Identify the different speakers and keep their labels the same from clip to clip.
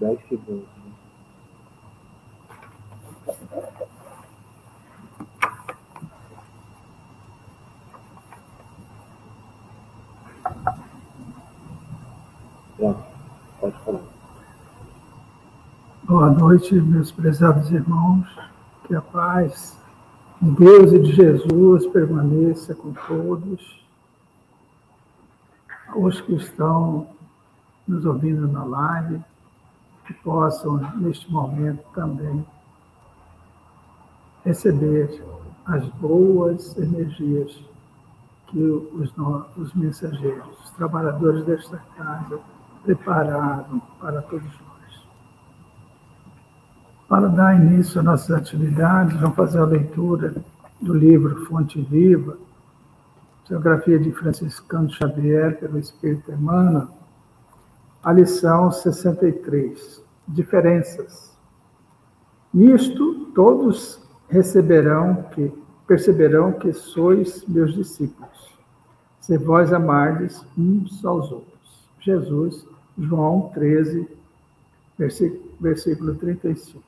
Speaker 1: 10 segundos. Pronto, pode falar.
Speaker 2: Boa noite, meus prezados irmãos. Que a paz de Deus e de Jesus permaneça com todos. Os que estão nos ouvindo na live, que possam, neste momento, também receber as boas energias que os, os mensageiros, os trabalhadores desta casa, prepararam para todos nós. Para dar início às nossas atividades, vamos fazer a leitura do livro Fonte Viva, biografia de Franciscano Xavier pelo Espírito Emmanuel, a lição 63, diferenças. Nisto todos receberão que perceberão que sois meus discípulos, se vós amardes uns aos outros. Jesus, João 13, versículo 35.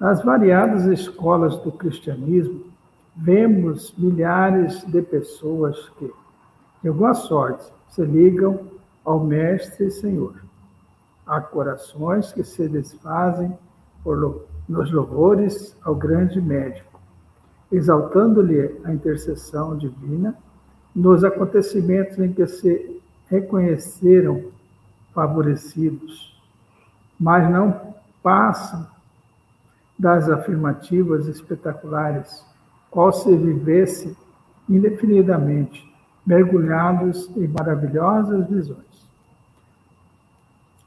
Speaker 2: Nas variadas escolas do cristianismo, vemos milhares de pessoas que, de alguma sorte, se ligam ao Mestre e Senhor. Há corações que se desfazem por, nos louvores ao grande médico, exaltando-lhe a intercessão divina nos acontecimentos em que se reconheceram favorecidos, mas não passam das afirmativas espetaculares, qual se vivesse indefinidamente mergulhados em maravilhosas visões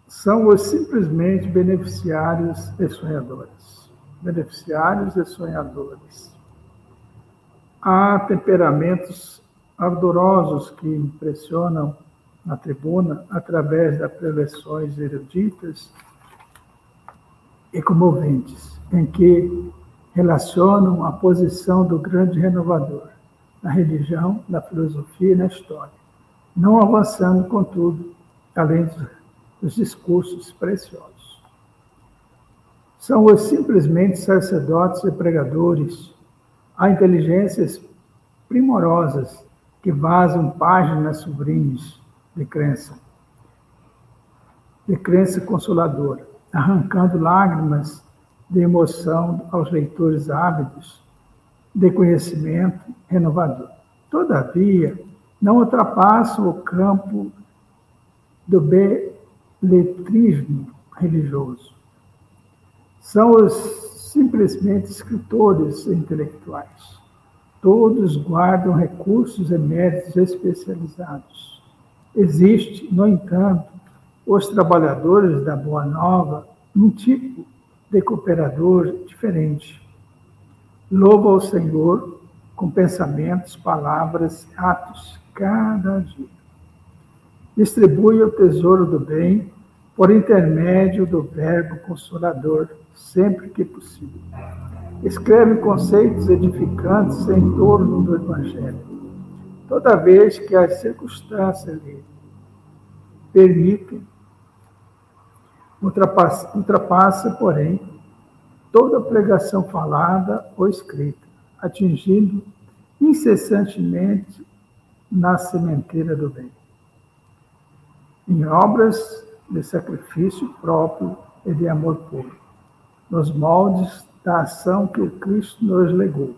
Speaker 2: são os simplesmente beneficiários e sonhadores. Beneficiários e sonhadores. Há temperamentos ardorosos que impressionam na tribuna através das preleções eruditas e comoventes, em que relacionam a posição do grande renovador na religião, na filosofia e na história, não avançando, contudo, além dos os discursos preciosos. São os simplesmente sacerdotes e pregadores, há inteligências primorosas que vazam páginas sublimes de crença, de crença consoladora, arrancando lágrimas de emoção aos leitores ávidos de conhecimento renovador. Todavia, não ultrapassam o campo do bem letrismo religioso. São os simplesmente escritores intelectuais. Todos guardam recursos e méritos especializados. Existe, no entanto, os trabalhadores da Boa Nova, um tipo de cooperador diferente. Louva ao Senhor com pensamentos, palavras, atos, cada dia distribui o tesouro do bem por intermédio do Verbo Consolador, sempre que possível. Escreve conceitos edificantes em torno do Evangelho, toda vez que as circunstâncias lhe permitem. Ultrapassa, ultrapassa, porém, toda pregação falada ou escrita, atingindo incessantemente na sementeira do bem em obras de sacrifício próprio e de amor puro, nos moldes da ação que Cristo nos legou.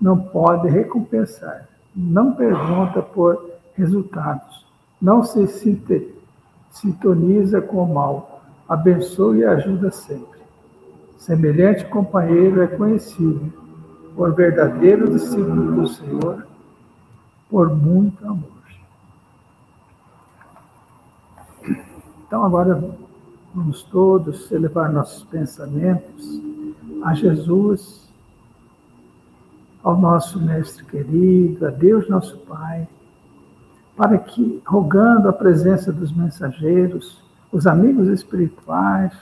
Speaker 2: Não pode recompensar, não pergunta por resultados, não se sintoniza com o mal, abençoa e ajuda sempre. Semelhante companheiro é conhecido por verdadeiro discípulo do Senhor, por muito amor. Então, agora vamos todos elevar nossos pensamentos a Jesus, ao nosso Mestre querido, a Deus nosso Pai, para que, rogando a presença dos mensageiros, os amigos espirituais,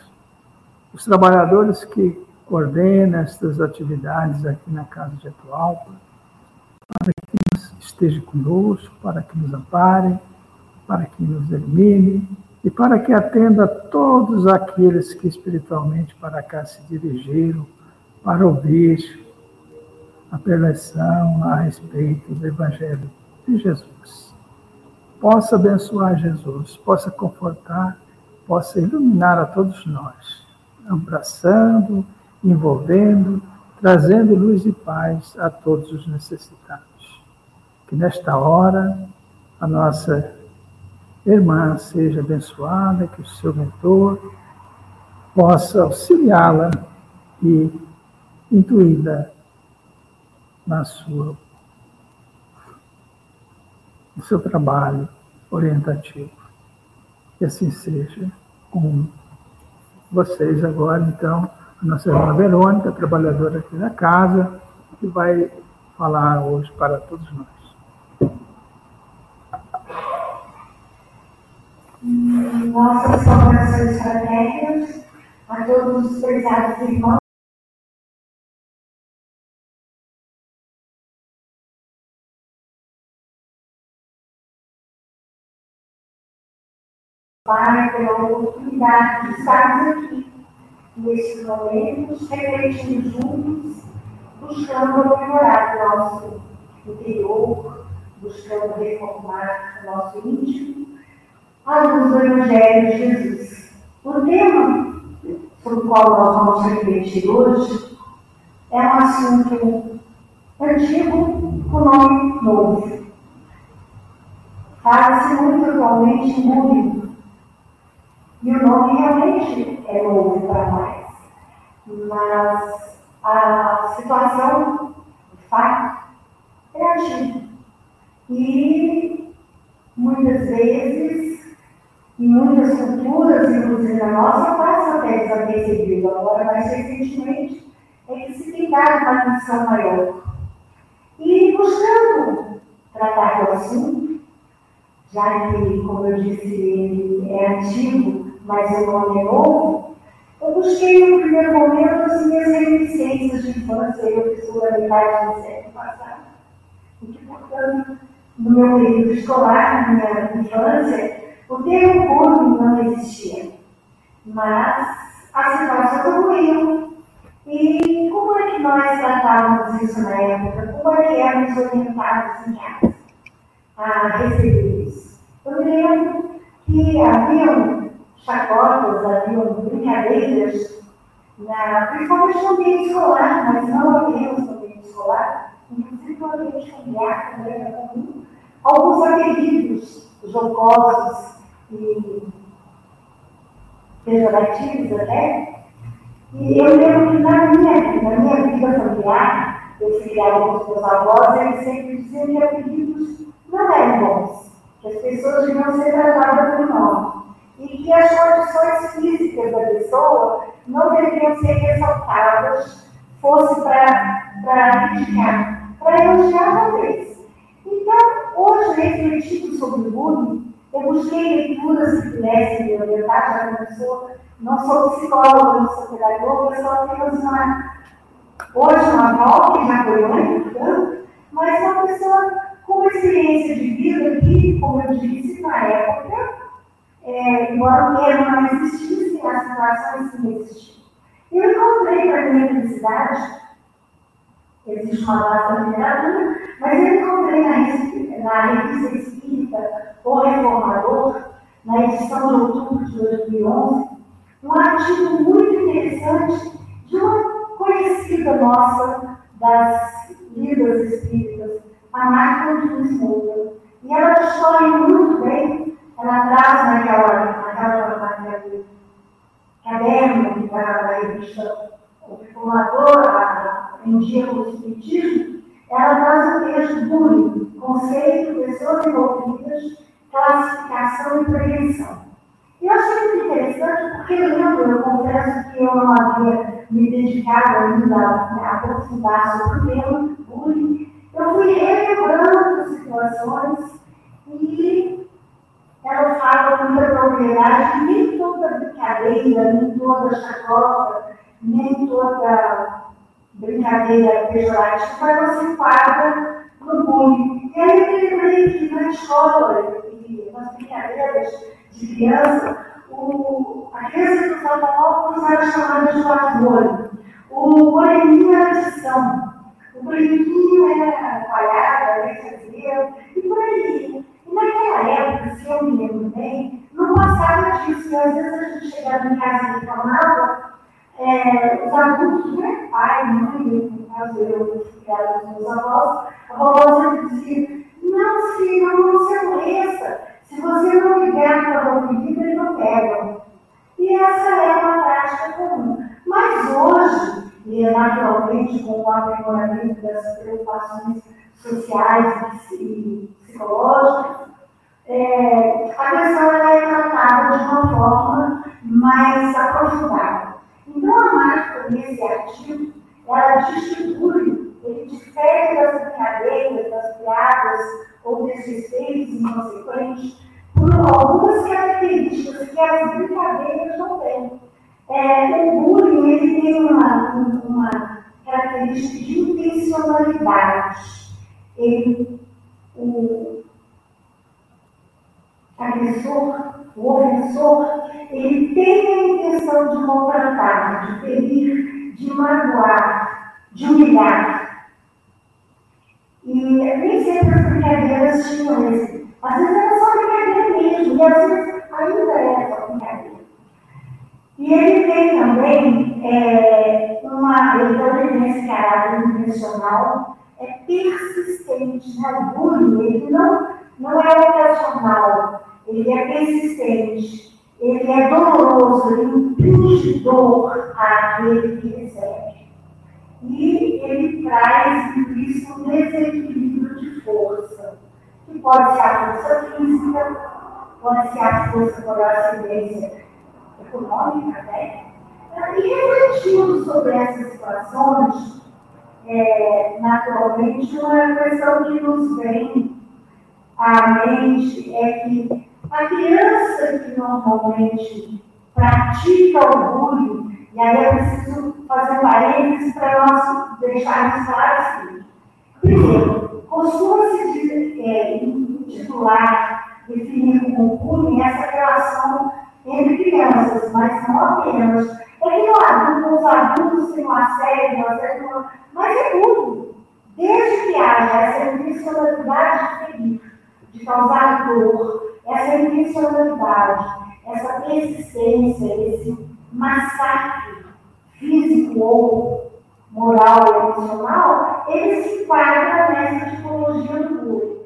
Speaker 2: os trabalhadores que coordenam estas atividades aqui na Casa de Atualpa, para que esteja conosco, para que nos ampare, para que nos elimine, e para que atenda todos aqueles que espiritualmente para cá se dirigiram para ouvir a preleção a respeito do Evangelho de Jesus. Possa abençoar Jesus, possa confortar, possa iluminar a todos nós, abraçando, envolvendo, trazendo luz e paz a todos os necessitados. Que nesta hora a nossa irmã seja abençoada, que o seu mentor possa auxiliá-la e intuí-la na sua no seu trabalho orientativo. Que assim seja com vocês agora, então, a nossa irmã Verônica, trabalhadora aqui da casa, que vai falar hoje para todos nós.
Speaker 3: Nossas saudações fraternas a todos os prezados irmãos. Pai, pela oportunidade de estarmos aqui, nesses momentos, refletindo juntos, buscando aprimorar o nosso interior, buscando reformar o nosso íntimo luz do Evangelho de Jesus. O tema o qual nós vamos refletir hoje é um assunto antigo com nome novo. Fala-se muito atualmente muito. E o nome realmente é novo para nós. Mas a situação, de fato, é antiga. E muitas vezes em muitas culturas, inclusive na nossa, passa até desapercebido. Agora, mais recentemente, é que se tem dado uma atenção maior. E buscando tratar do assunto, já que, como eu disse, ele é antigo, mas o nome é novo, eu busquei no primeiro momento as minhas reminiscências de infância, eu fiz a do século passado. E que, portanto, no meu período escolar, na minha infância, o termo bullying não existia, mas a situação evoluiu. E como é que nós tratávamos isso na época? Como é que éramos orientados em casa a receber isso? Eu lembro que haviam chacotas, haviam brincadeiras, na, principalmente no ambiente escolar, mas não apenas no ambiente escolar, inclusive no ambiente familiar também era comum, alguns apelidos jocosos e pejorativos até. E eu lembro que na minha, na minha vida familiar, eu criava com os meus avós, eles sempre diziam que apelidos não eram bons, que as pessoas deviam ser tratadas por nome. E que as condições físicas da pessoa não deveriam ser ressaltadas, fosse para criticar, para elogiar talvez. Então, hoje, refletindo sobre o bullying, eu busquei leituras que pudessem me orientar, já que eu sou, não sou psicóloga, não sou pedagoga, sou apenas uma, hoje uma que já foi mãe, portanto, mas uma pessoa com experiência de vida que, como eu disse, na época, é, embora o termo não existisse, as situações não existiam. Eu encontrei para minha felicidade, existe uma base literatura, mas eu encontrei na, na revista espírita O Reformador, na edição de outubro de 2011, um artigo muito interessante de uma conhecida nossa das lidas espíritas, a Marta de Lisboa. E ela discorre muito bem, ela traz naquela, naquela, naquele caderno está na revista O Reformador, em dia com o Espiritismo, ela traz o texto bullying, conceito, pessoas envolvidas, classificação e prevenção. Eu achei muito interessante porque lembro, eu confesso que eu não havia me dedicado ainda a aprofundar sobre o tema bullying. Eu fui relembrando situações e ela fala com muita propriedade que nem toda brincadeira, nem toda chacota, nem toda brincadeira pejorativa ela se enquadra bullying. E aí eu lembrei que na escola, e nas brincadeiras de criança, o, a criança do automóveis era chamada de patolho. O moreninho era de São. O branquinho era palhado, era fazia, e por aí. E naquela época, se eu me lembro bem, não passava disso. E às vezes a gente chegava em casa e reclamava, é, os adultos, né, pai, mãe, no caso eu, criado os meus avós, a vovó sempre dizia, não, filho, não se amoleça. Se você não ligar para o pedido, eles não pegam. E essa é uma prática comum. Mas hoje, e naturalmente com o aprimoramento das preocupações sociais e psicológicas, é, a questão é tratada de uma forma mais aprofundada. Então, a mágica nesse artigo, ela distribui, ele difere das brincadeiras, das piadas ou desrespeitos inconsequentes, por algumas características que as brincadeiras não têm. É, o bullying ele tem uma, uma característica de intencionalidade. Ele, o agressor, o ofensor, ele tem a intenção de maltratar, de ferir, de magoar, de humilhar. E nem sempre as brincadeiras tinham esse. Às vezes era só brincadeira mesmo, e às vezes ainda é só brincadeira. E ele tem também é, uma, ele também tem esse caráter intencional, é persistente, né? O bullying, ele não, não é ocasional, ele é persistente, ele é doloroso, ele impinge dor àquele que recebe. E ele traz isso um desequilíbrio de força, que pode ser a força física, pode ser a força por acidência econômica, né? E refletindo sobre essas situações, é, naturalmente, uma questão que nos vem à mente é que a criança que normalmente pratica orgulho, e aí eu preciso fazer parênteses para nós deixarmos claro assim. Primeiro, costuma-se é, intitular, definir como bullying essa relação entre crianças, mas não apenas. É que no adulto, os adultos têm uma série, mas é tudo. Desde que haja essa intencionalidade de ferir, de causar dor, essa intencionalidade, essa persistência, esse massacre físico ou moral ou emocional, ele se enquadra nessa tipologia do bullying.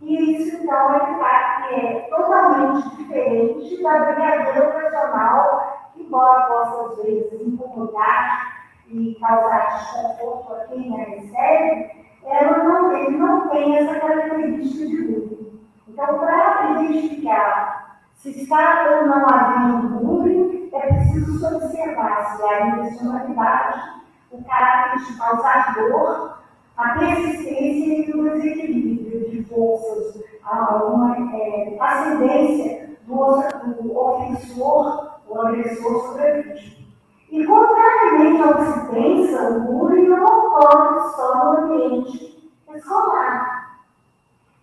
Speaker 3: E isso, então, é, é totalmente diferente da brincadeira ocasional, embora possa, às vezes, incomodar e causar desconforto a quem a recebe, ela não, ele não tem essa característica de bullying. Então, para identificar se está ou não havendo bullying, é preciso observar se há intencionalidade, o caráter de causar dor, a persistência e o desequilíbrio de forças, uma é, ascendência do, do ofensor, o agressor sobre a vítima. E, contrariamente ao que se pensa, o bullying não ocorre só no ambiente escolar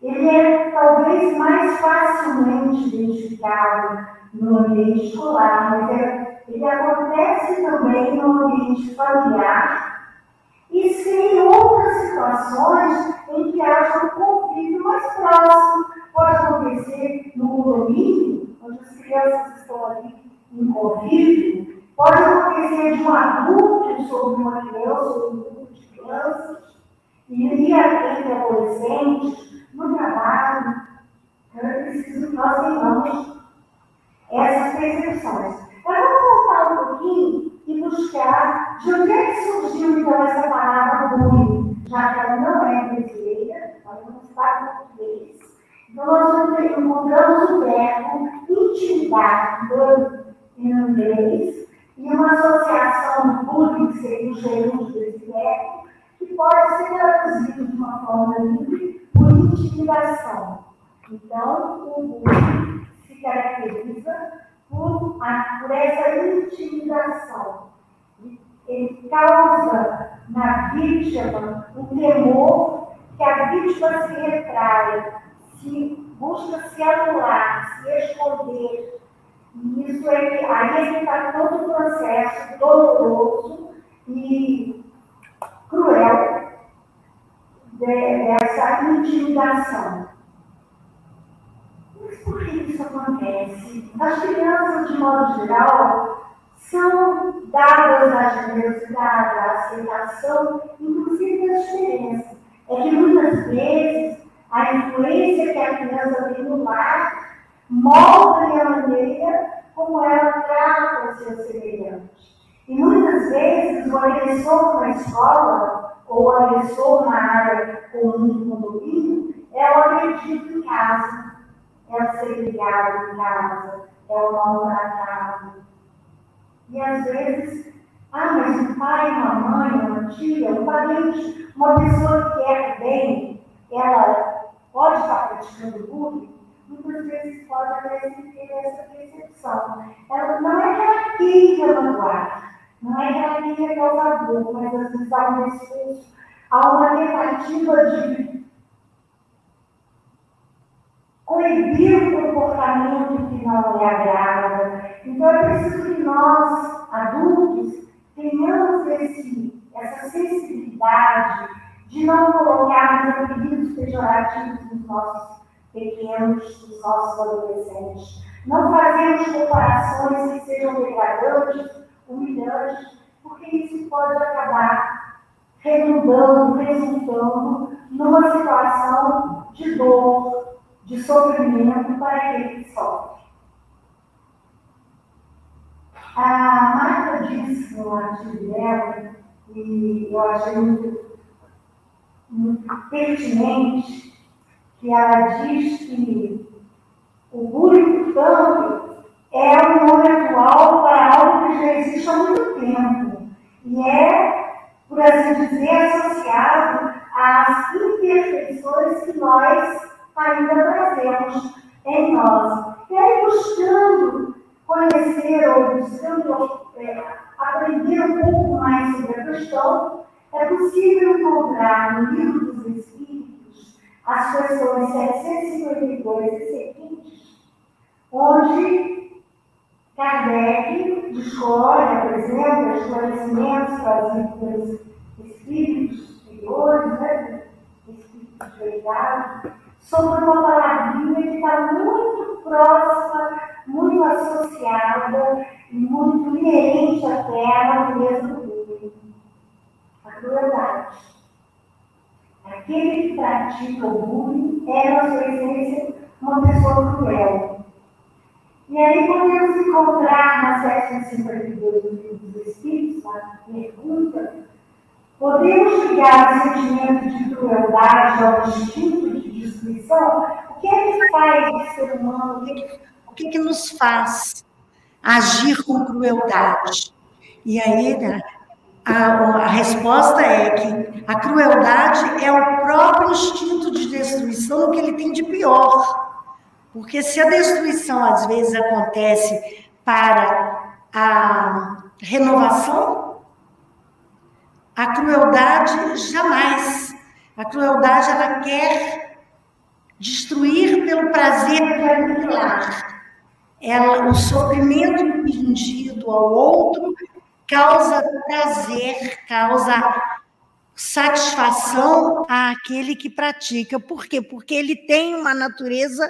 Speaker 3: ele é talvez mais facilmente identificado no ambiente escolar, mas é, ele acontece também no ambiente familiar e sem outras situações em que haja um conflito mais próximo. Pode acontecer no condomínio, onde as crianças estão ali em convívio, pode acontecer de um adulto sobre uma criança ou um grupo de crianças, e entre adolescentes, no trabalho, então é preciso que nós tenhamos essas percepções. Vamos voltar um pouquinho e buscar de onde é que surgiu então essa palavra bullying, já que ela não é brasileira, ela não em português. Então nós encontramos o verbo intimidar em inglês e uma associação bullying, que seria o gerúndio desse verbo, que pode ser traduzido de uma forma livre por intimidação. Então, o bullying se caracteriza por, a, por essa intimidação. Ele causa na vítima um temor que a vítima se retrai, se busca se anular, se esconder. E isso é aí é está todo o processo doloroso e cruel dessa intimidação. Isso acontece? As crianças, de modo geral, são dadas à generosidade, à aceitação, inclusive à diferença. É que muitas vezes a influência que a criança tem no lar molda a maneira como ela trata o seu semelhante. E muitas vezes o agressor na escola ou o agressor na área comum do condomínio é o agredido em casa, é o segregado em casa, é o maltratado. E às vezes, ah, mas um pai, uma mãe, uma tia, um parente, uma pessoa que quer bem, ela pode estar praticando bullying, muitas vezes pode até ter essa percepção. Ela, não é que queira magoar, não é causar dor, mas às vezes há um esforço, há uma tentativa de coibir o comportamento que não lhe agrada. Então é preciso que nós, adultos, tenhamos esse, essa sensibilidade de não colocarmos apelidos pejorativos nos nossos pequenos, nos nossos adolescentes. Não fazemos comparações que sejam degradantes, humilhantes, porque isso pode acabar redundando, resultando numa situação de dor, de sofrimento para aquele que sofre. A Marta disse no artigo dela, e eu achei muito, muito pertinente, que ela diz que o bullying, portanto, é um nome atual para algo que já existe há muito tempo. E é, por assim dizer, associado às imperfeições que nós ainda em nós. E aí, buscando conhecer ou buscando é, aprender um pouco mais sobre a questão, é possível encontrar no livro dos Espíritos as questões 752 e seguintes, onde Kardec discorre, apresenta esclarecimentos trazidos pelos espíritos superiores, né, espíritos de verdade, sobre uma palavrinha que está muito próxima, muito associada e muito inerente até à natureza do mundo. A crueldade. Aquele que pratica o bullying é, na sua essência, uma pessoa cruel. E aí podemos encontrar na 752 do livro dos Espíritos, a pergunta, podemos ligar o sentimento de crueldade ao instinto destruição, o que é que faz o ser humano? O que, é que nos faz agir com crueldade? E aí, né, a, a resposta é que a crueldade é o próprio instinto de destruição, o que ele tem de pior. Porque se a destruição às vezes acontece para a renovação, a crueldade jamais. A crueldade ela quer destruir pelo prazer particular. Ela, o sofrimento impingido ao outro causa prazer, causa satisfação àquele que pratica. Por quê? Porque ele tem uma natureza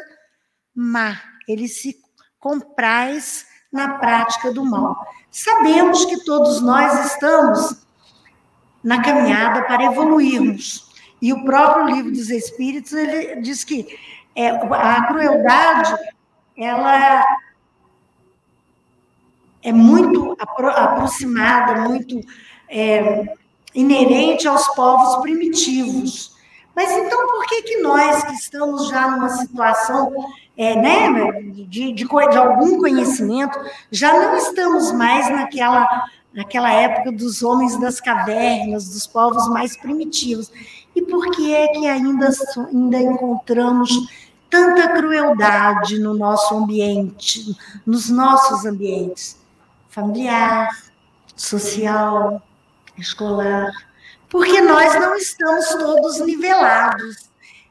Speaker 3: má, ele se compraz na prática do mal. Sabemos que todos nós estamos na caminhada para evoluirmos. E o próprio livro dos Espíritos ele diz que é, a crueldade ela é muito apro aproximada, muito é, inerente aos povos primitivos. Mas então por que que nós que estamos já numa situação é, né, de, de, de, algum conhecimento, já não estamos mais naquela, naquela época dos homens das cavernas, dos povos mais primitivos. E por que é que ainda, ainda encontramos tanta crueldade no nosso ambiente, nos nossos ambientes familiar, social, escolar? Porque nós não estamos todos nivelados.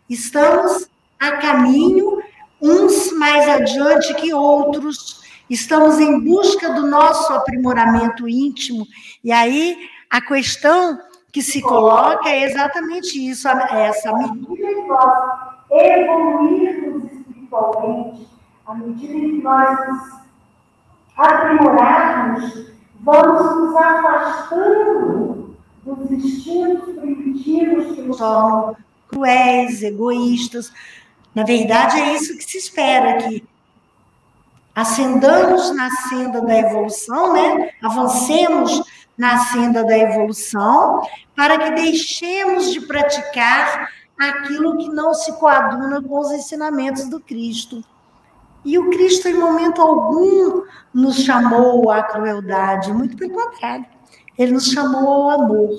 Speaker 3: Estamos a caminho, uns mais adiante que outros, estamos em busca do nosso aprimoramento íntimo, e aí a questão que se coloca é exatamente isso, essa
Speaker 4: medida que nós evoluirmos espiritualmente, à medida que nós nos aprimorarmos, vamos nos afastando dos instintos primitivos que nos
Speaker 3: tornam cruéis, egoístas. Na verdade, é isso que se espera, que ascendamos na senda da evolução, né? avancemos na senda da evolução, para que deixemos de praticar aquilo que não se coaduna com os ensinamentos do Cristo. E o Cristo, em momento algum, nos chamou à crueldade, muito pelo contrário, ele nos chamou ao amor,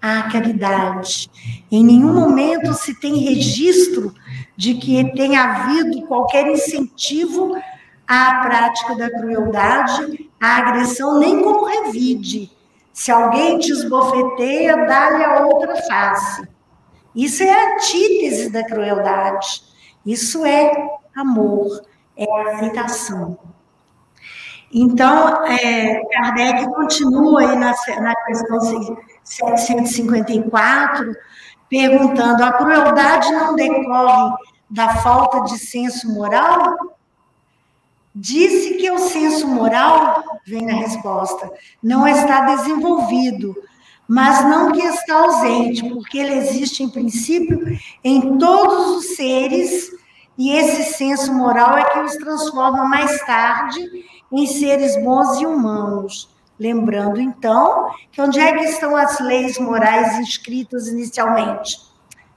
Speaker 3: à caridade. Em nenhum momento se tem registro de que tenha havido qualquer incentivo à prática da crueldade, à agressão, nem como revide. Se alguém te esbofeteia, dá-lhe a outra face. Isso é a antítese da crueldade. Isso é amor, é aceitação. Então, é, Kardec continua aí na, na questão 754, perguntando: a crueldade não decorre da falta de senso moral? Disse que o senso moral, vem na resposta, não está desenvolvido, mas não que está ausente, porque ele existe em princípio em todos os seres, e esse senso moral é que os transforma mais tarde em seres bons e humanos. Lembrando, então, que onde é que estão as leis morais inscritas inicialmente?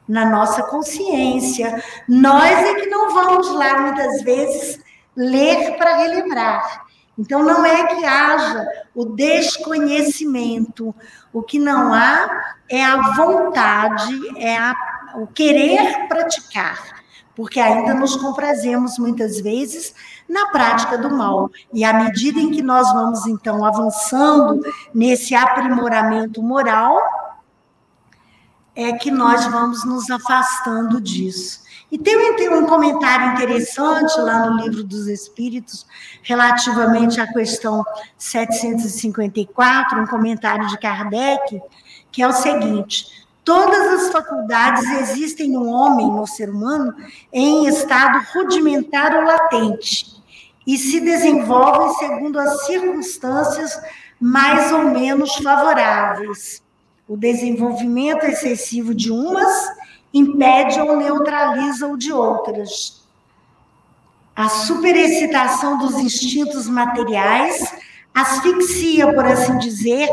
Speaker 3: Na nossa consciência. Nós é que não vamos lá, muitas vezes, ler para relembrar. Então, não é que haja o desconhecimento. O que não há é a vontade, é a, o querer praticar porque ainda nos comprazemos muitas vezes na prática do mal. E à medida em que nós vamos, então, avançando nesse aprimoramento moral, é que nós vamos nos afastando disso. E tem um comentário interessante lá no Livro dos Espíritos, relativamente à questão 754, um comentário de Kardec, que é o seguinte: Todas as faculdades existem no homem, no ser humano, em estado rudimentar ou latente, e se desenvolvem segundo as circunstâncias mais ou menos favoráveis. O desenvolvimento excessivo de umas impede ou neutraliza o de outras. A superexcitação dos instintos materiais asfixia, por assim dizer,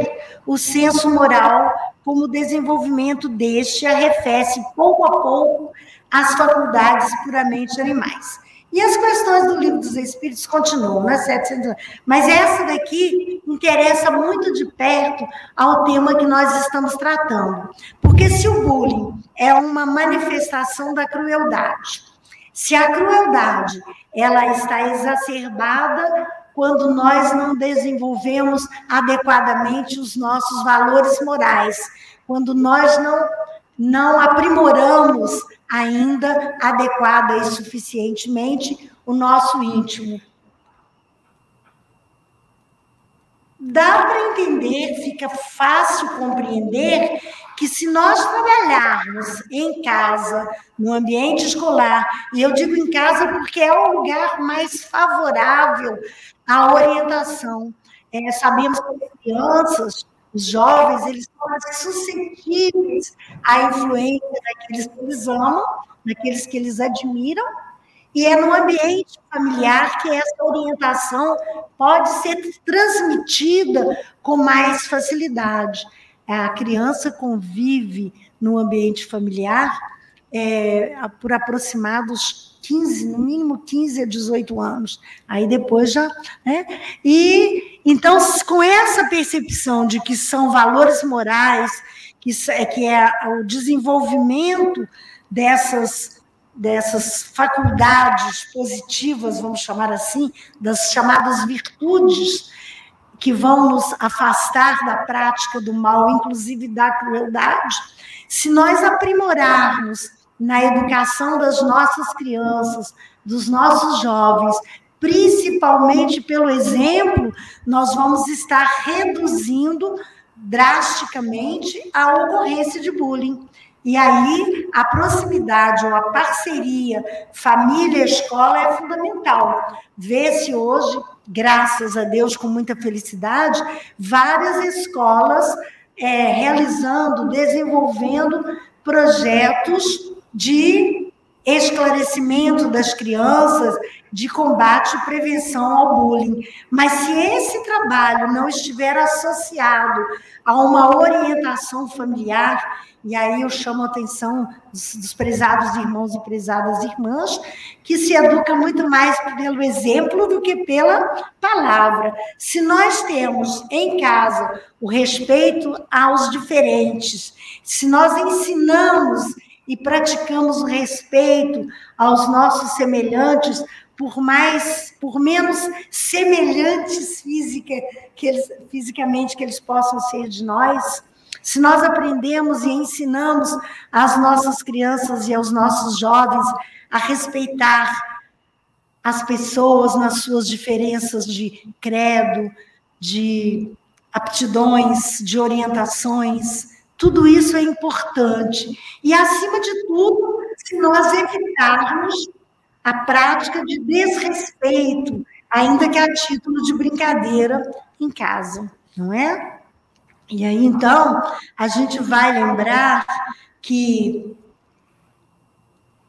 Speaker 3: o senso moral como o desenvolvimento deste arrefece pouco a pouco as faculdades puramente animais. E as questões do livro dos Espíritos continuam, né? 700 Mas essa daqui interessa muito de perto ao tema que nós estamos tratando. Porque se o bullying é uma manifestação da crueldade, se a crueldade ela está exacerbada quando nós não desenvolvemos adequadamente os nossos valores morais, quando nós não, não aprimoramos ainda adequada e suficientemente o nosso íntimo. Dá para entender, fica fácil compreender que se nós trabalharmos em casa, no ambiente escolar, e eu digo em casa porque é o lugar mais favorável à orientação. É, sabemos que as crianças, os jovens, eles são mais suscetíveis à influência daqueles que eles amam, daqueles que eles admiram, e é no ambiente familiar que essa orientação pode ser transmitida com mais facilidade. A criança convive no ambiente familiar é, por aproximados 15, no mínimo 15 a 18 anos. Aí depois já. Né? E então, com essa percepção de que são valores morais, que, é, que é o desenvolvimento dessas, dessas faculdades positivas, vamos chamar assim, das chamadas virtudes, que vão nos afastar da prática do mal, inclusive da crueldade, se nós aprimorarmos na educação das nossas crianças, dos nossos jovens, principalmente pelo exemplo, nós vamos estar reduzindo drasticamente a ocorrência de bullying. E aí, a proximidade ou a parceria família-escola é fundamental. Vê-se hoje, graças a Deus, com muita felicidade, várias escolas é, realizando, desenvolvendo projetos de esclarecimento das crianças, de combate e prevenção ao bullying. Mas se esse trabalho não estiver associado a uma orientação familiar, e aí eu chamo a atenção dos, dos prezados irmãos e prezadas irmãs, que se educa muito mais pelo exemplo do que pela palavra. Se nós temos em casa o respeito aos diferentes, se nós ensinamos e praticamos o respeito aos nossos semelhantes, por mais, por menos semelhantes física, que eles, fisicamente que eles possam ser de nós, se nós aprendemos e ensinamos às nossas crianças e aos nossos jovens a respeitar as pessoas nas suas diferenças de credo, de aptidões, de orientações, tudo isso é importante. E, acima de tudo, se nós evitarmos a prática de desrespeito, ainda que a título de brincadeira em casa, não é? E aí, então, a gente vai lembrar que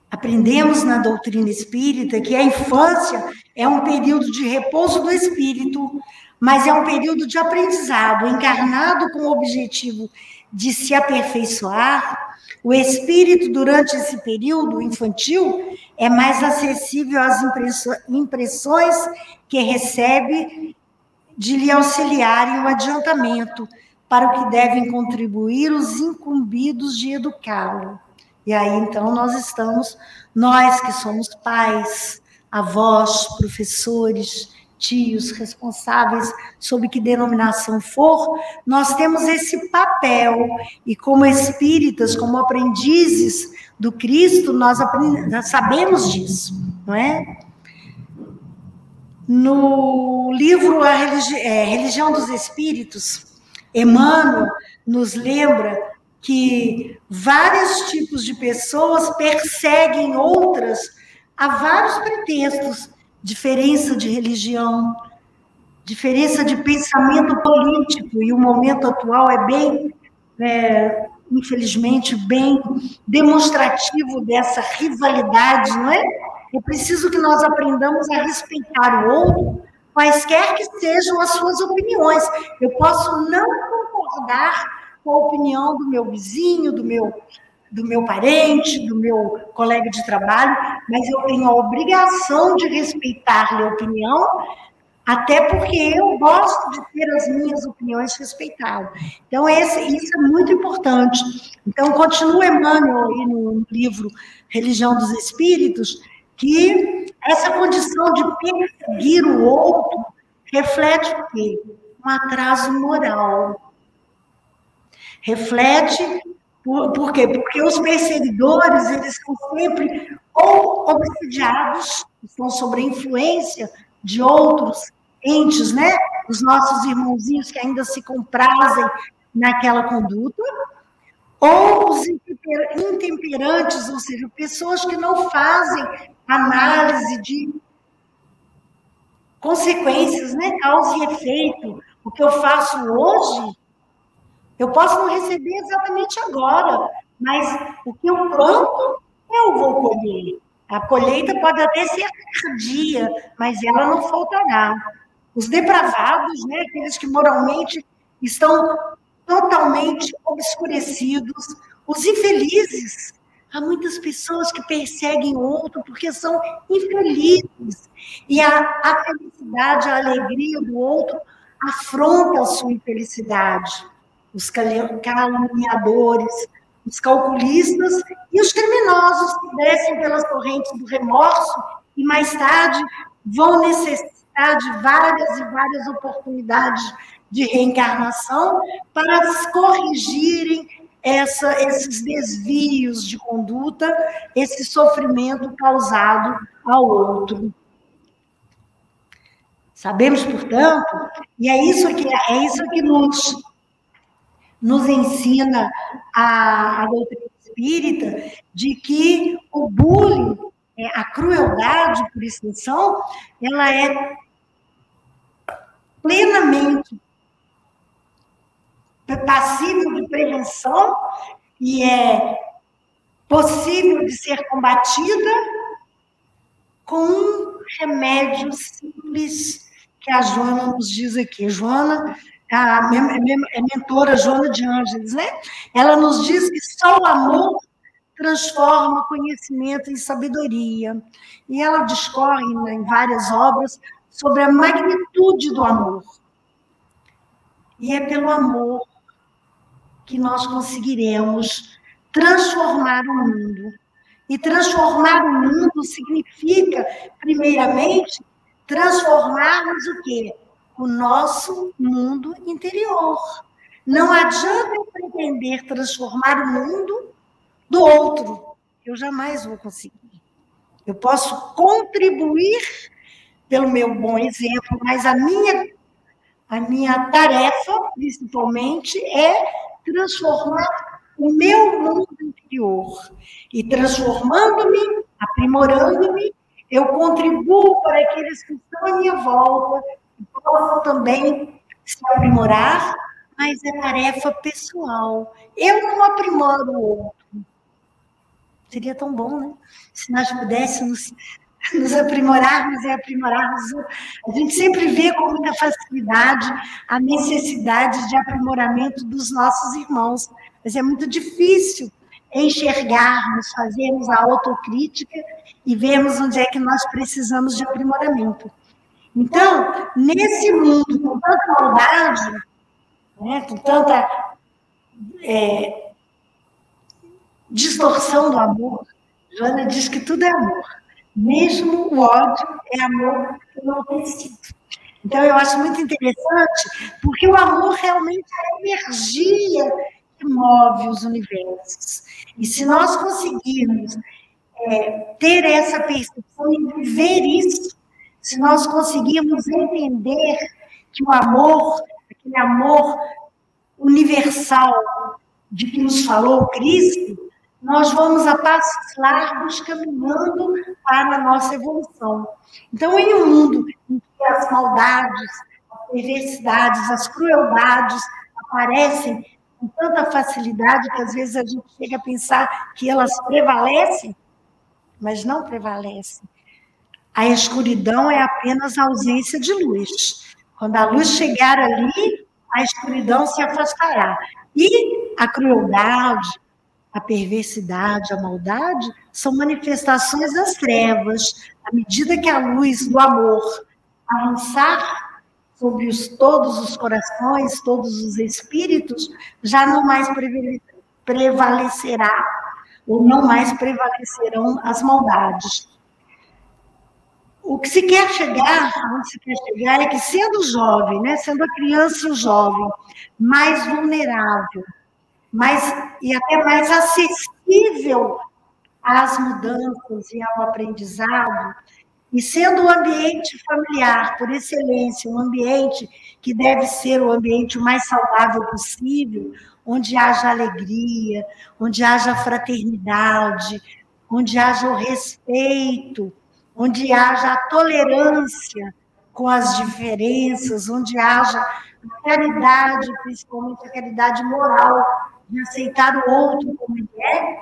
Speaker 3: aprendemos na doutrina espírita que a infância é um período de repouso do espírito, mas é um período de aprendizado, encarnado com o objetivo de se aperfeiçoar. O espírito, durante esse período infantil, é mais acessível às impressões que recebe de lhe auxiliarem o adiantamento para o que devem contribuir os incumbidos de educá-lo. E aí, então, nós estamos, nós que somos pais, avós, professores, tios, responsáveis, sob que denominação for, nós temos esse papel. E como espíritas, como aprendizes do Cristo, nós, nós sabemos disso, não é? No livro A Religi é, Religião dos Espíritos, Emmanuel nos lembra que vários tipos de pessoas perseguem outras a vários pretextos, diferença de religião, diferença de pensamento político, e o momento atual é bem, é, infelizmente, bem demonstrativo dessa rivalidade, não é? É preciso que nós aprendamos a respeitar o outro, quaisquer que sejam as suas opiniões. Eu posso não concordar com a opinião do meu vizinho, do meu do meu parente, do meu colega de trabalho, mas eu tenho a obrigação de respeitar a opinião, até porque eu gosto de ter as minhas opiniões respeitadas. Então, esse, isso é muito importante. Então, continua Emmanuel aí no livro Religião dos Espíritos, que essa condição de perseguir o outro reflete o quê? Um atraso moral. Reflete, por, por quê? Porque os perseguidores, eles são sempre ou obsidiados, estão sob a influência de outros entes, né? Os nossos irmãozinhos que ainda se comprazem naquela conduta, ou os intemperantes, ou seja, pessoas que não fazem análise de consequências, né? Causa e efeito. O que eu faço hoje, eu posso não receber exatamente agora, mas o que eu planto, eu vou colher. A colheita pode até ser tardia, mas ela não faltará. Os depravados, né, aqueles que moralmente estão totalmente obscurecidos, os infelizes, Há muitas pessoas que perseguem outro porque são infelizes. E a, a felicidade, a alegria do outro afronta a sua infelicidade. Os caluniadores, os calculistas e os criminosos que descem pelas correntes do remorso e mais tarde vão necessitar de várias e várias oportunidades de reencarnação para corrigirem essa, esses desvios de conduta, esse sofrimento causado ao outro. Sabemos, portanto, e é isso que, é isso que nos, nos ensina a, a doutrina espírita, de que o bullying, é, a crueldade por extensão, ela é plenamente passível de prevenção e é possível de ser combatida com um remédio simples que a Joana nos diz aqui. Joana, a é mentora Joana de Ângeles, né? Ela nos diz que só o amor transforma conhecimento em sabedoria. E ela discorre em várias obras sobre a magnitude do amor. E é pelo amor que nós conseguiremos transformar o mundo. E transformar o mundo significa, primeiramente, transformarmos o quê? O nosso mundo interior. Não adianta eu pretender transformar o mundo do outro. Eu jamais vou conseguir. Eu posso contribuir pelo meu bom exemplo, mas a minha a minha tarefa, principalmente, é transformar o meu mundo interior. E transformando-me, aprimorando-me, eu contribuo para aqueles que estão à minha volta possam também se aprimorar, mas é tarefa pessoal. Eu não aprimoro o outro. Seria tão bom, né? Se nós pudéssemos nos aprimorarmos e aprimorarmos. A gente sempre vê com muita facilidade a necessidade de aprimoramento dos nossos irmãos, mas é muito difícil enxergarmos, fazermos a autocrítica e vermos onde é que nós precisamos de aprimoramento. Então, nesse mundo com tanta maldade, né, com tanta é, distorção do amor, Joana diz que tudo é amor. Mesmo o ódio é amor enlouquecido. Então, eu acho muito interessante, porque o amor realmente é a energia que move os universos. E se nós conseguirmos é, ter essa percepção e viver isso, se nós conseguirmos entender que o amor, aquele amor universal de que nos falou Cristo, nós vamos a passos largos caminhando para a nossa evolução. Então, em um mundo em que as maldades, as perversidades, as crueldades aparecem com tanta facilidade que às vezes a gente chega a pensar que elas prevalecem, mas não prevalecem. A escuridão é apenas a ausência de luz. Quando a luz chegar ali, a escuridão se afastará. E a crueldade, a perversidade, a maldade, são manifestações das trevas. À medida que a luz do amor avançar sobre os, todos os corações, todos os espíritos, já não mais prevalecerá, ou não mais prevalecerão as maldades. O que se quer chegar, onde se quer chegar, é que sendo jovem, né, sendo a criança jovem, mais vulnerável, mais, e até mais acessível às mudanças e ao aprendizado, e sendo o ambiente familiar, por excelência, um ambiente que deve ser o ambiente mais saudável possível, onde haja alegria, onde haja fraternidade, onde haja o respeito, onde haja a tolerância com as diferenças, onde haja a caridade, principalmente a caridade moral, de aceitar o outro como ele é,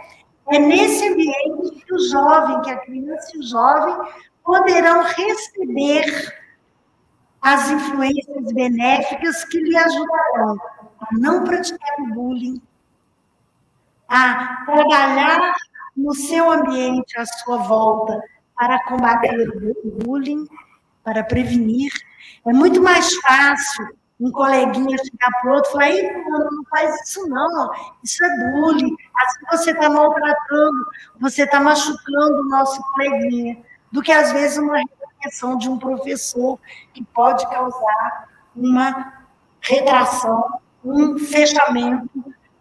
Speaker 3: é nesse ambiente que o jovem, que a criança e o jovem poderão receber as influências benéficas que lhe ajudarão a não praticar o bullying, a trabalhar no seu ambiente, à sua volta, para combater o bullying, para prevenir. É muito mais fácil um coleguinha chegar para o outro e falar, Ei, não faz isso não, isso é bullying, assim você está maltratando, você está machucando o nosso coleguinha, do que às vezes uma repressão de um professor que pode causar uma retração, um fechamento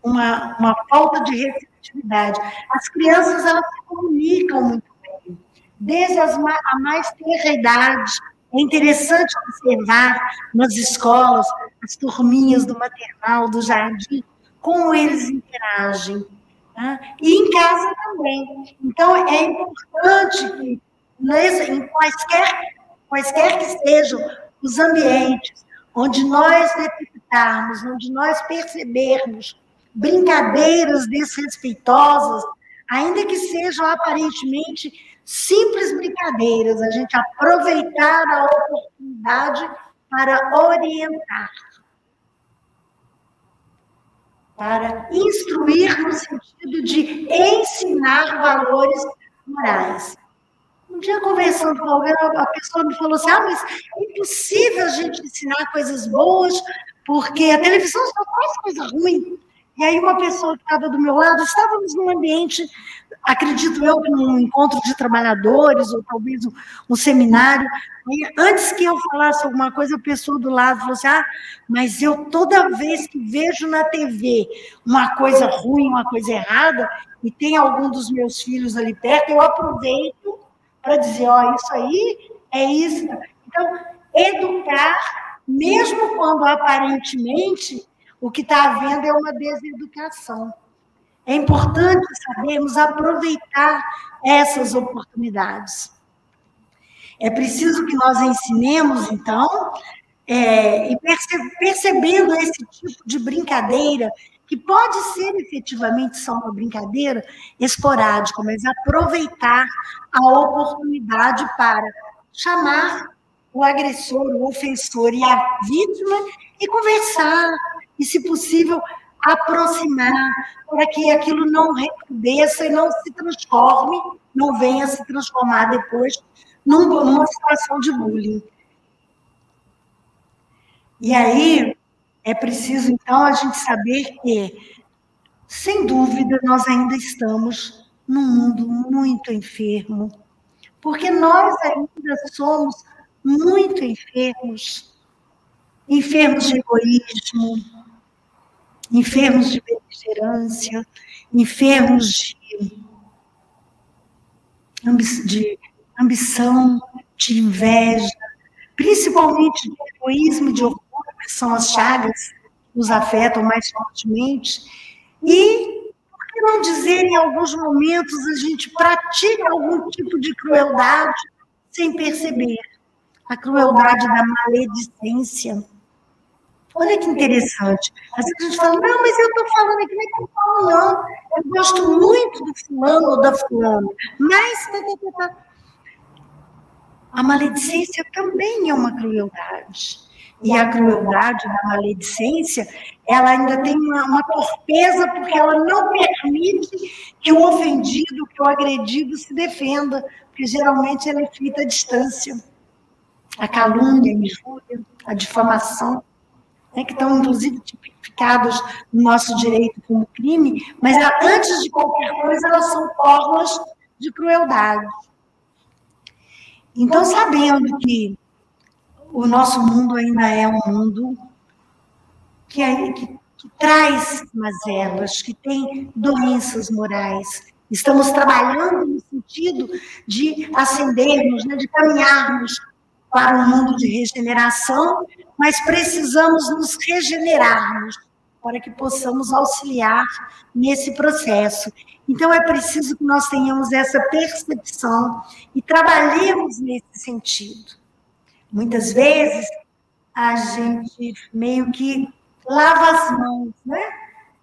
Speaker 3: uma, uma falta de receptividade. As crianças, elas se comunicam muito desde as, a mais tenra idade. É interessante observar nas escolas, as turminhas do maternal, do jardim, como eles interagem. Né? E em casa também. Então, é importante que, nesse, em quaisquer, quaisquer que sejam os ambientes onde nós detectarmos, onde nós percebermos brincadeiras desrespeitosas, ainda que sejam aparentemente simples brincadeiras, a gente aproveitar a oportunidade para orientar para instruir no sentido de ensinar valores morais. Um dia, conversando com alguém, a pessoa me falou assim: ah, mas é impossível a gente ensinar coisas boas, porque a televisão só faz coisa ruim. E aí, uma pessoa que estava do meu lado, estávamos num ambiente acredito eu, num encontro de trabalhadores, ou talvez um, um seminário. E antes que eu falasse alguma coisa, a pessoa do lado falou assim: ah, mas eu toda vez que vejo na TV uma coisa ruim, uma coisa errada, e tem algum dos meus filhos ali perto, eu aproveito para dizer: ó, oh, isso aí é isso. Então, educar, mesmo quando aparentemente o que está havendo é uma deseducação. É importante sabermos aproveitar essas oportunidades. É preciso que nós ensinemos, então, é, e perce, percebendo esse tipo de brincadeira, que pode ser efetivamente só uma brincadeira esporádica, mas aproveitar a oportunidade para chamar o agressor, o ofensor e a vítima e conversar, e, se possível, aproximar, para que aquilo não recrudesça e não se transforme, não venha se transformar depois numa situação de bullying. E aí é preciso, então, a gente saber que, sem dúvida, nós ainda estamos num mundo muito enfermo, porque nós ainda somos muito enfermos, enfermos de egoísmo, enfermos de beligerância, enfermos de, de ambição, de inveja, principalmente de egoísmo de orgulho, que são as chagas que nos afetam mais fortemente. E, por que não dizer, em alguns momentos, a gente pratica algum tipo de crueldade sem perceber? A crueldade da maledicência Olha que interessante. Às vezes a gente fala, não, mas eu estou falando aqui, não é que eu falo, não. Eu gosto muito do fulano ou da fulana, mas tá, tá, tá, a maledicência também é uma crueldade. E a crueldade da maledicência, ela ainda tem uma, uma torpeza, porque ela não permite que o ofendido, que o agredido se defenda, porque geralmente ela é feita à distância. A calúnia, a injúria, a difamação né, que estão inclusive tipificadas no nosso direito como crime, mas antes de qualquer coisa, elas são formas de crueldade. Então, sabendo que o nosso mundo ainda é um mundo que, é, que, que traz mazelas, que tem doenças morais, estamos trabalhando no sentido de ascendermos, né, de caminharmos para um mundo de regeneração, mas precisamos nos regenerarmos para que possamos auxiliar nesse processo. Então, é preciso que nós tenhamos essa percepção e trabalhemos nesse sentido. Muitas vezes, a gente meio que lava as mãos, né?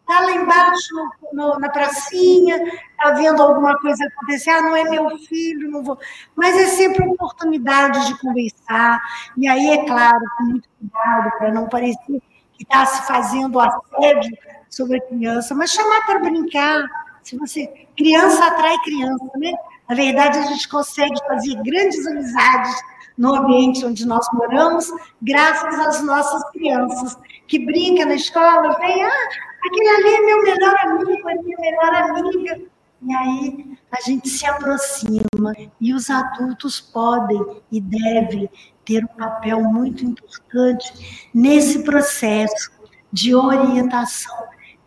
Speaker 3: Está lá embaixo no, no, na pracinha, está vendo alguma coisa acontecer, ah, não é meu filho, não vou. Mas é sempre oportunidade de conversar. E aí, é claro, com muito cuidado, para não parecer que está se fazendo assédio sobre a criança, mas chamar para brincar. Se você. Criança atrai criança, né? Na verdade, a gente consegue fazer grandes amizades no ambiente onde nós moramos, graças às nossas crianças, que brincam na escola, vem, ah, aquele ali é meu melhor amigo, é minha melhor amiga. E aí a gente se aproxima, e os adultos podem e devem ter um papel muito importante nesse processo de orientação,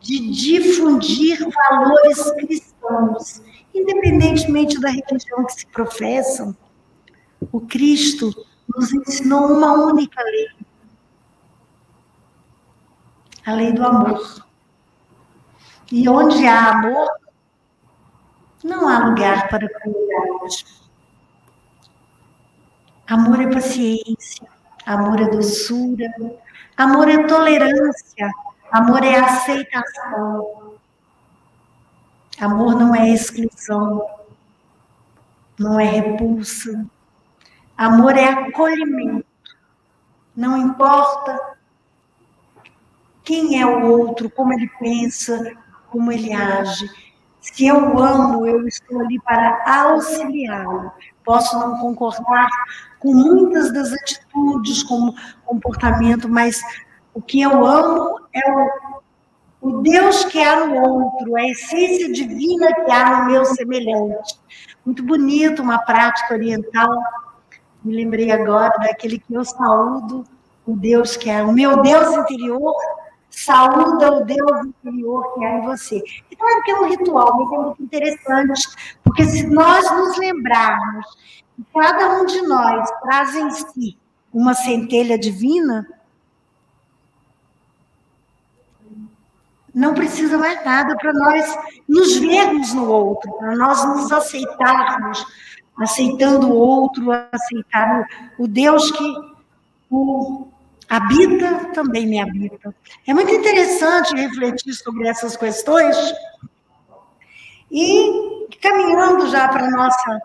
Speaker 3: de difundir valores cristãos, independentemente da religião que se professam. O Cristo nos ensinou uma única lei: a lei do amor. E onde há amor, não há lugar para crueldade. Amor é paciência, amor é doçura, amor é tolerância, amor é aceitação. Amor não é exclusão, não é repulsa. Amor é acolhimento. Não importa quem é o outro, como ele pensa, como ele age. Se eu amo, eu estou ali para auxiliá-lo. Posso não concordar com muitas das atitudes, como comportamento, mas o que eu amo é o, o Deus que há no outro, a essência divina que há no meu semelhante. Muito bonito, uma prática oriental. Me lembrei agora daquele que eu saúdo, o Deus que é o meu Deus interior, saúda o Deus interior que há em você. E claro que é um ritual, mas é muito interessante, porque se nós nos lembrarmos que cada um de nós traz em si uma centelha divina, não precisa mais nada para nós nos vermos no outro, para nós nos aceitarmos, aceitando o outro, aceitar o Deus que o habita, também me habita. É muito interessante refletir sobre essas questões. E caminhando já para a nossa,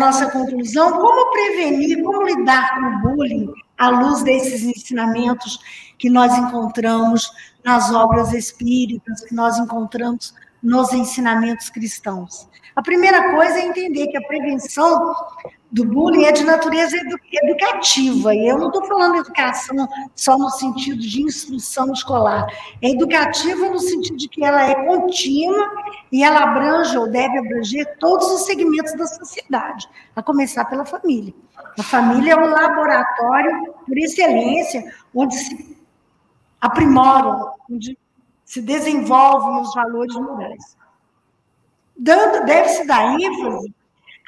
Speaker 3: nossa conclusão, como prevenir, como lidar com o bullying à luz desses ensinamentos que nós encontramos nas obras espíritas, que nós encontramos nos ensinamentos cristãos. A primeira coisa é entender que a prevenção do bullying é de natureza educativa, e eu não estou falando educação só no sentido de instrução escolar, é educativa no sentido de que ela é contínua e ela abrange ou deve abranger todos os segmentos da sociedade, a começar pela família. A família é o laboratório por excelência, onde se aprimoram, onde se desenvolvem os valores morais. Deve-se dar ênfase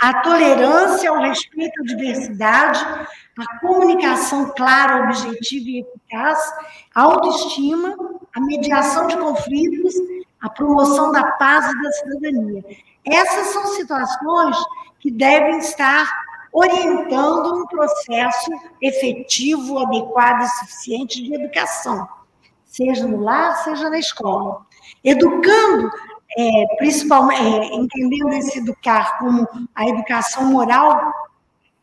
Speaker 3: à tolerância, ao respeito à diversidade, à comunicação clara, objetiva e eficaz, à autoestima, à mediação de conflitos, à promoção da paz e da cidadania. Essas são situações que devem estar orientando um processo efetivo, adequado e suficiente de educação seja no lar, seja na escola. Educando, é, principalmente, é, entendendo esse educar como a educação moral,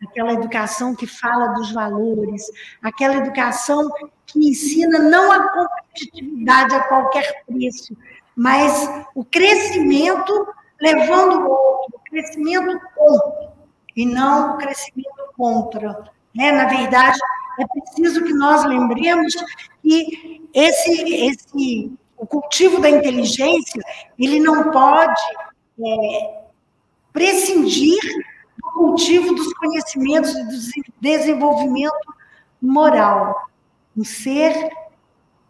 Speaker 3: aquela educação que fala dos valores, aquela educação que ensina não a competitividade a qualquer preço, mas o crescimento levando o outro, o crescimento com, e não o crescimento contra. Né? Na verdade, é preciso que nós lembremos que esse, esse, o cultivo da inteligência, ele não pode é, prescindir do cultivo dos conhecimentos e do desenvolvimento moral. Um ser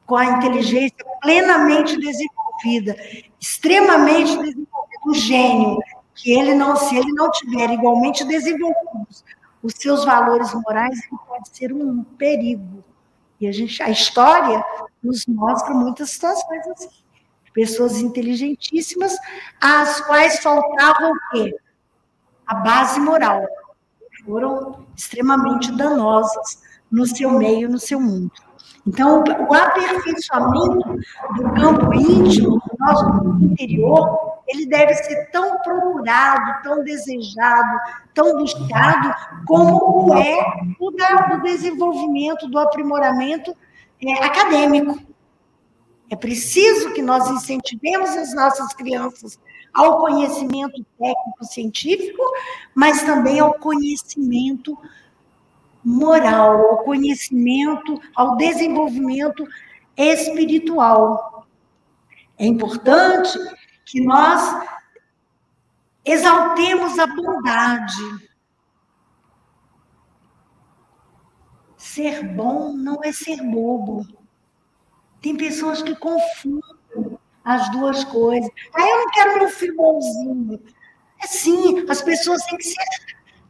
Speaker 3: com a inteligência plenamente desenvolvida, extremamente desenvolvido, um gênio, que ele não, se ele não tiver igualmente desenvolvidos os seus valores morais, ele pode ser um perigo. E a, gente, a história nos mostra muitas situações assim. Pessoas inteligentíssimas, às quais faltava o quê? A base moral. Foram extremamente danosas no seu meio, no seu mundo. Então, o aperfeiçoamento do campo íntimo, do nosso interior, ele deve ser tão procurado, tão desejado, tão buscado, como é o do desenvolvimento, do aprimoramento é, acadêmico. É preciso que nós incentivemos as nossas crianças ao conhecimento técnico-científico, mas também ao conhecimento moral, ao conhecimento, ao desenvolvimento espiritual. É importante que nós exaltemos a bondade. Ser bom não é ser bobo. Tem pessoas que confundem as duas coisas. Ah, eu não quero meu filho bonzinho. É sim, as pessoas têm que ser,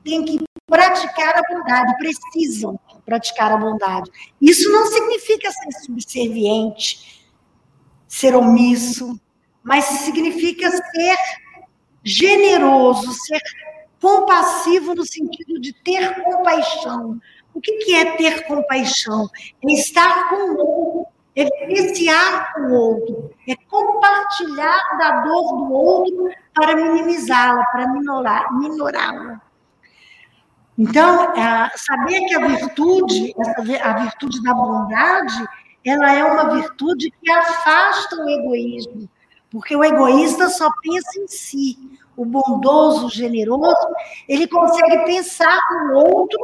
Speaker 3: têm que praticar a bondade, precisam praticar a bondade. Isso não significa ser subserviente, ser omisso, mas significa ser generoso, ser compassivo no sentido de ter compaixão. O que é ter compaixão? É estar com o outro, é apreciar o outro, é compartilhar da dor do outro para minimizá-la, para minorá-la. Então, saber que a virtude, a virtude da bondade, ela é uma virtude que afasta o egoísmo, porque o egoísta só pensa em si. O bondoso, o generoso, ele consegue pensar no outro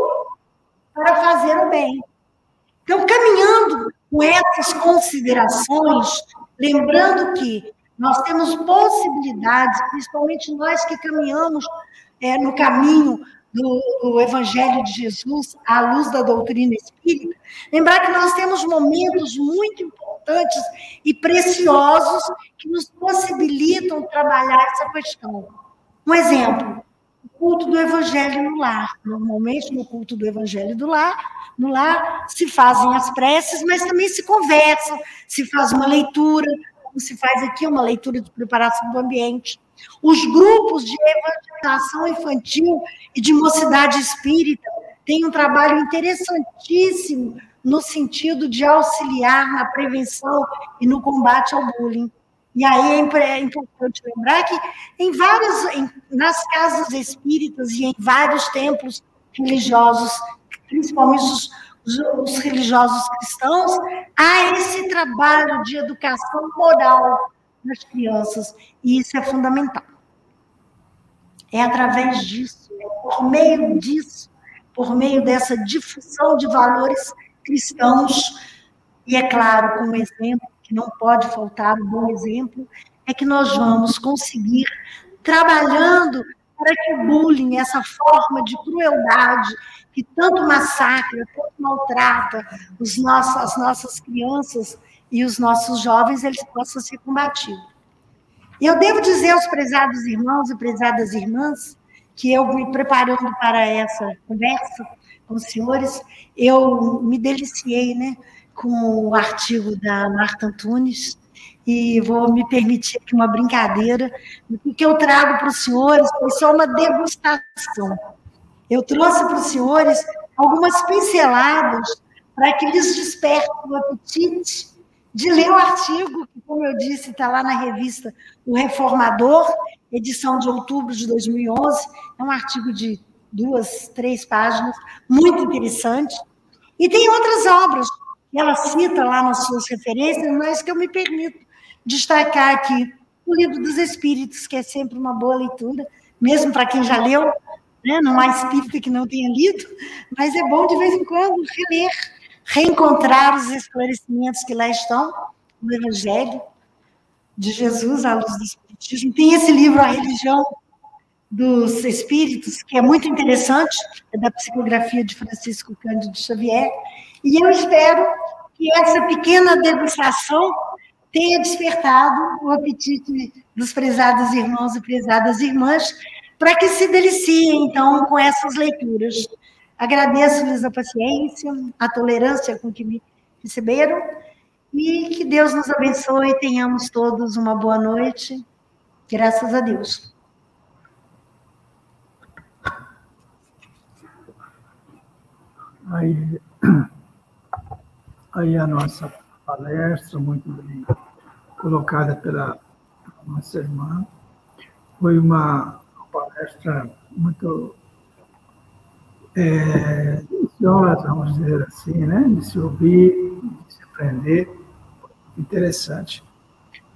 Speaker 3: para fazer o bem. Então, caminhando com essas considerações, lembrando que nós temos possibilidades, principalmente nós que caminhamos é, no caminho do, do, Evangelho de Jesus, à luz da doutrina espírita, lembrar que nós temos momentos muito importantes e preciosos que nos possibilitam trabalhar essa questão. Um exemplo, o culto do Evangelho no lar. Normalmente, no culto do Evangelho do lar, no lar se fazem as preces, mas também se conversa, se faz uma leitura, como se faz aqui, uma leitura de preparação do ambiente. Os grupos de evangelização infantil e de mocidade espírita têm um trabalho interessantíssimo no sentido de auxiliar na prevenção e no combate ao bullying. E aí é, é importante lembrar que em vários, em, nas casas espíritas e em vários templos religiosos, principalmente os, os, os religiosos cristãos, há esse trabalho de educação moral nas crianças, e isso é fundamental. É através disso, é por meio disso, por meio dessa difusão de valores cristãos, e é claro, com um exemplo, que não pode faltar um bom exemplo, é que nós vamos conseguir, trabalhando para que o bullying, essa forma de crueldade que tanto massacra, tanto maltrata os nossos, as nossas crianças e os nossos jovens, eles possam ser combatidos. Eu devo dizer aos prezados irmãos e prezadas irmãs que eu me preparando para essa conversa com os senhores, eu me deliciei, né? com o artigo da Marta Antunes e vou me permitir aqui uma brincadeira. O que eu trago para os senhores foi só uma degustação. Eu trouxe para os senhores algumas pinceladas para que lhes desperte o apetite de ler o artigo, que, como eu disse, está lá na revista O Reformador, edição de outubro de 2011. É um artigo de duas, três páginas, muito interessante. E tem outras obras ela cita lá nas suas referências, mas que eu me permito destacar aqui o Livro dos Espíritos, que é sempre uma boa leitura, mesmo para quem já leu, né? não há espírita que não tenha lido, mas é bom de vez em quando reler, reencontrar os esclarecimentos que lá estão no Evangelho de Jesus à luz do Espiritismo. Tem esse livro, A Religião dos Espíritos, que é muito interessante, é da psicografia de Francisco Cândido Xavier, e eu espero que essa pequena degustação tenha despertado o apetite dos prezados irmãos e prezadas irmãs, para que se deliciem, então, com essas leituras. Agradeço-lhes a paciência, a tolerância com que me receberam, e que Deus nos abençoe e tenhamos todos uma boa noite. Graças a Deus.
Speaker 2: Aí, aí a nossa palestra, muito bem colocada pela nossa irmã, foi uma palestra muito é, deliciosa, vamos dizer assim, né? de se ouvir, de se aprender, interessante.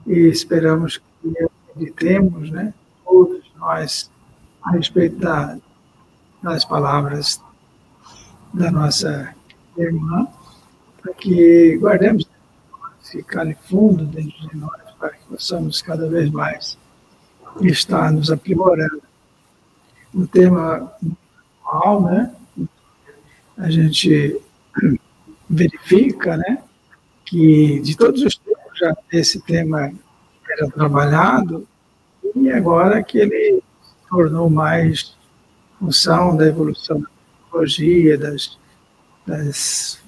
Speaker 2: E esperamos que acreditemos, né, todos nós, a respeito da, das palavras da nossa irmã, para que guardemos esse fundo dentro de nós, para que possamos cada vez mais estar nos aprimorando. O tema atual, né? A gente verifica, né? que de todos os tempos já esse tema era trabalhado, e agora que ele tornou mais função da evolução da tecnologia, das, das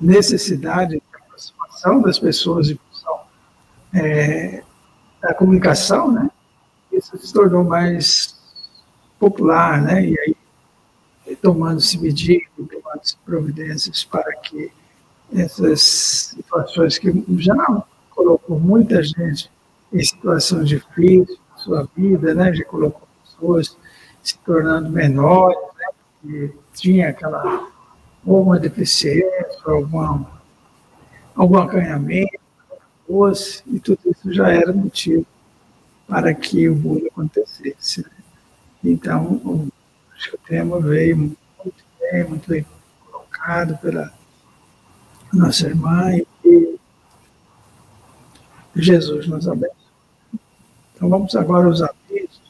Speaker 2: necessidades de aproximação das pessoas em função é, da comunicação, né? Isso se tornou mais popular, né? E aí tomando-se medidas, tomando-se providências para que essas situações que já colocou muita gente em situação difícil sua vida, né? Já colocou pessoas se tornando menores? Que tinha aquela ou uma deficiência, algum, algum acanhamento, fosse, e tudo isso já era motivo para que o bullying acontecesse. Né? Então, acho que o tema veio muito bem, muito bem colocado pela nossa irmã e Jesus nos abençoe. Então vamos agora aos avisos.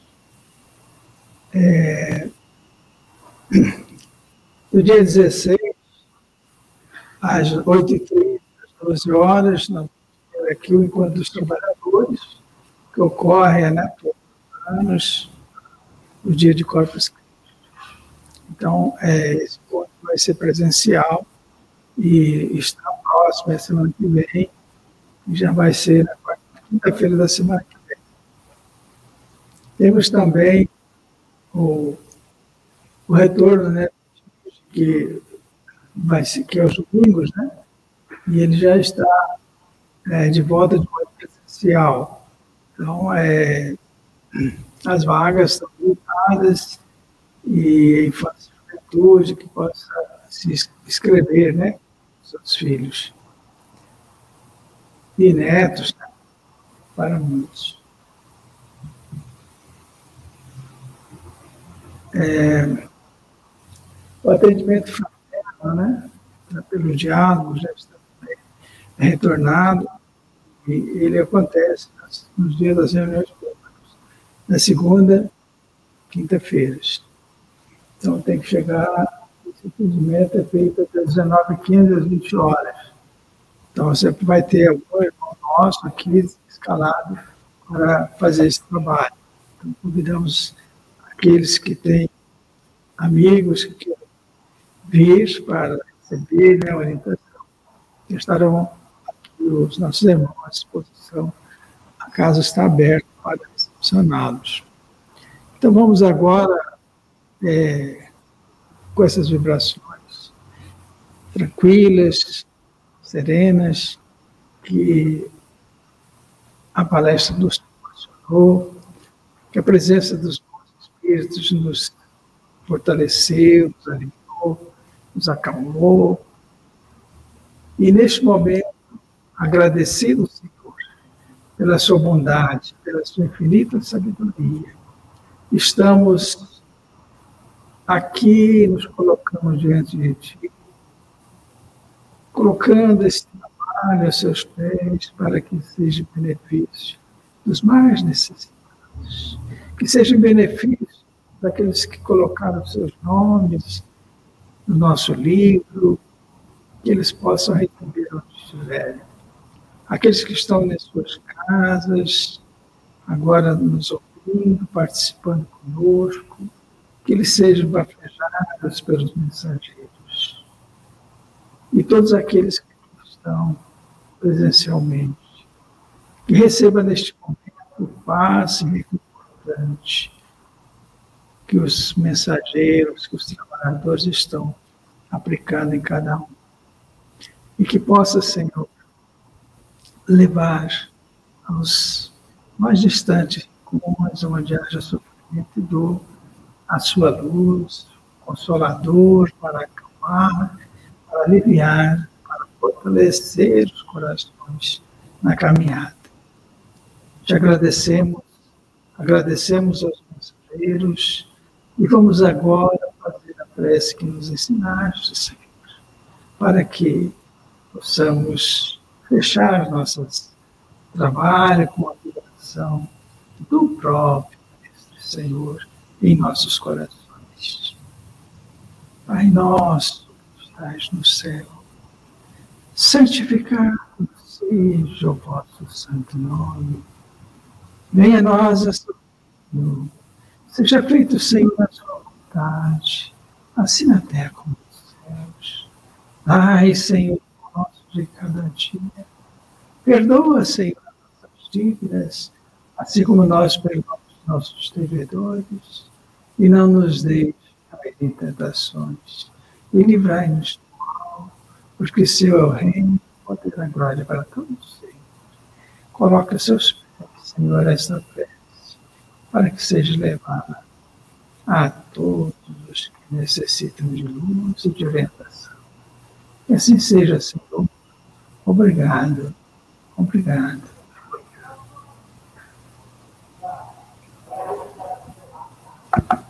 Speaker 2: É, no dia 16, às 8h30, às 12 horas, aqui o Encontro dos Trabalhadores, que ocorre né, todos os anos, no dia de Corpus Christi. Então, é, esse encontro vai ser presencial e está próximo, a semana que vem, e já vai ser na quinta-feira da semana que vem. Temos também o, o retorno, né, que vai ser, que é os domingos, né, e ele já está é, de volta de modo presencial. Então, é, as vagas estão limitadas e de juventude que possa se inscrever, né? Seus filhos. E netos, né? para muitos. É, o atendimento fraterno, né? Pelo diálogo, já está retornado, e ele acontece nos dias das reuniões públicas, na segunda, quinta-feiras. Então tem que chegar, esse atendimento é feito até 19h15 às 20 horas. Então você vai ter algum irmão nosso aqui escalado para fazer esse trabalho. Então convidamos aqueles que têm amigos que querem vir para receber né, a orientação, estarão os nossos irmãos à disposição. A casa está aberta para recepcioná-los. Então vamos agora, é, com essas vibrações tranquilas, serenas, que a palestra nos proporcionou, que a presença dos bons espíritos nos fortaleceu, nos alimentou, nos acalmou. E neste momento, agradecido, Senhor, pela sua bondade, pela sua infinita sabedoria. Estamos aqui, nos colocamos diante de Ti, colocando esse trabalho a seus pés para que seja benefício dos mais necessitados, que seja benefício daqueles que colocaram seus nomes no nosso livro, que eles possam receber onde estiverem aqueles que estão nas suas casas, agora nos ouvindo, participando conosco, que eles sejam bafejados pelos mensageiros. E todos aqueles que estão presencialmente, que receba neste momento o passe reconfortante que os mensageiros, que os trabalhadores estão aplicando em cada um. E que possa, Senhor, levar aos mais distantes cômodos onde haja sofrimento e dor a sua luz, consolador para acalmar, para aliviar, para fortalecer os corações na caminhada. Te agradecemos, agradecemos aos mensageiros e vamos agora fazer a prece que nos ensinaste, Senhor, para que possamos fechar nossos trabalho com a vibração do próprio Senhor em nossos corações. Pai nosso que estás no céu, santificado seja o vosso santo nome. Venha a nós a sua Seja feito, Senhor, a sua vontade, assim na terra como nos céus. Ai, Senhor, nosso de cada dia. Perdoa, Senhor, nossas dívidas, assim como nós perdoamos nossos devedores, e não nos deixe cair em tentações, e livrai-nos do mal, porque seu é o reino, o poder e a glória para todos sempre. Coloca seus pés, Senhor, esta prece, para que seja levada a todos os que necessitam de luz e de orientação. Que assim seja, Senhor. Obrigado, obrigado. obrigado.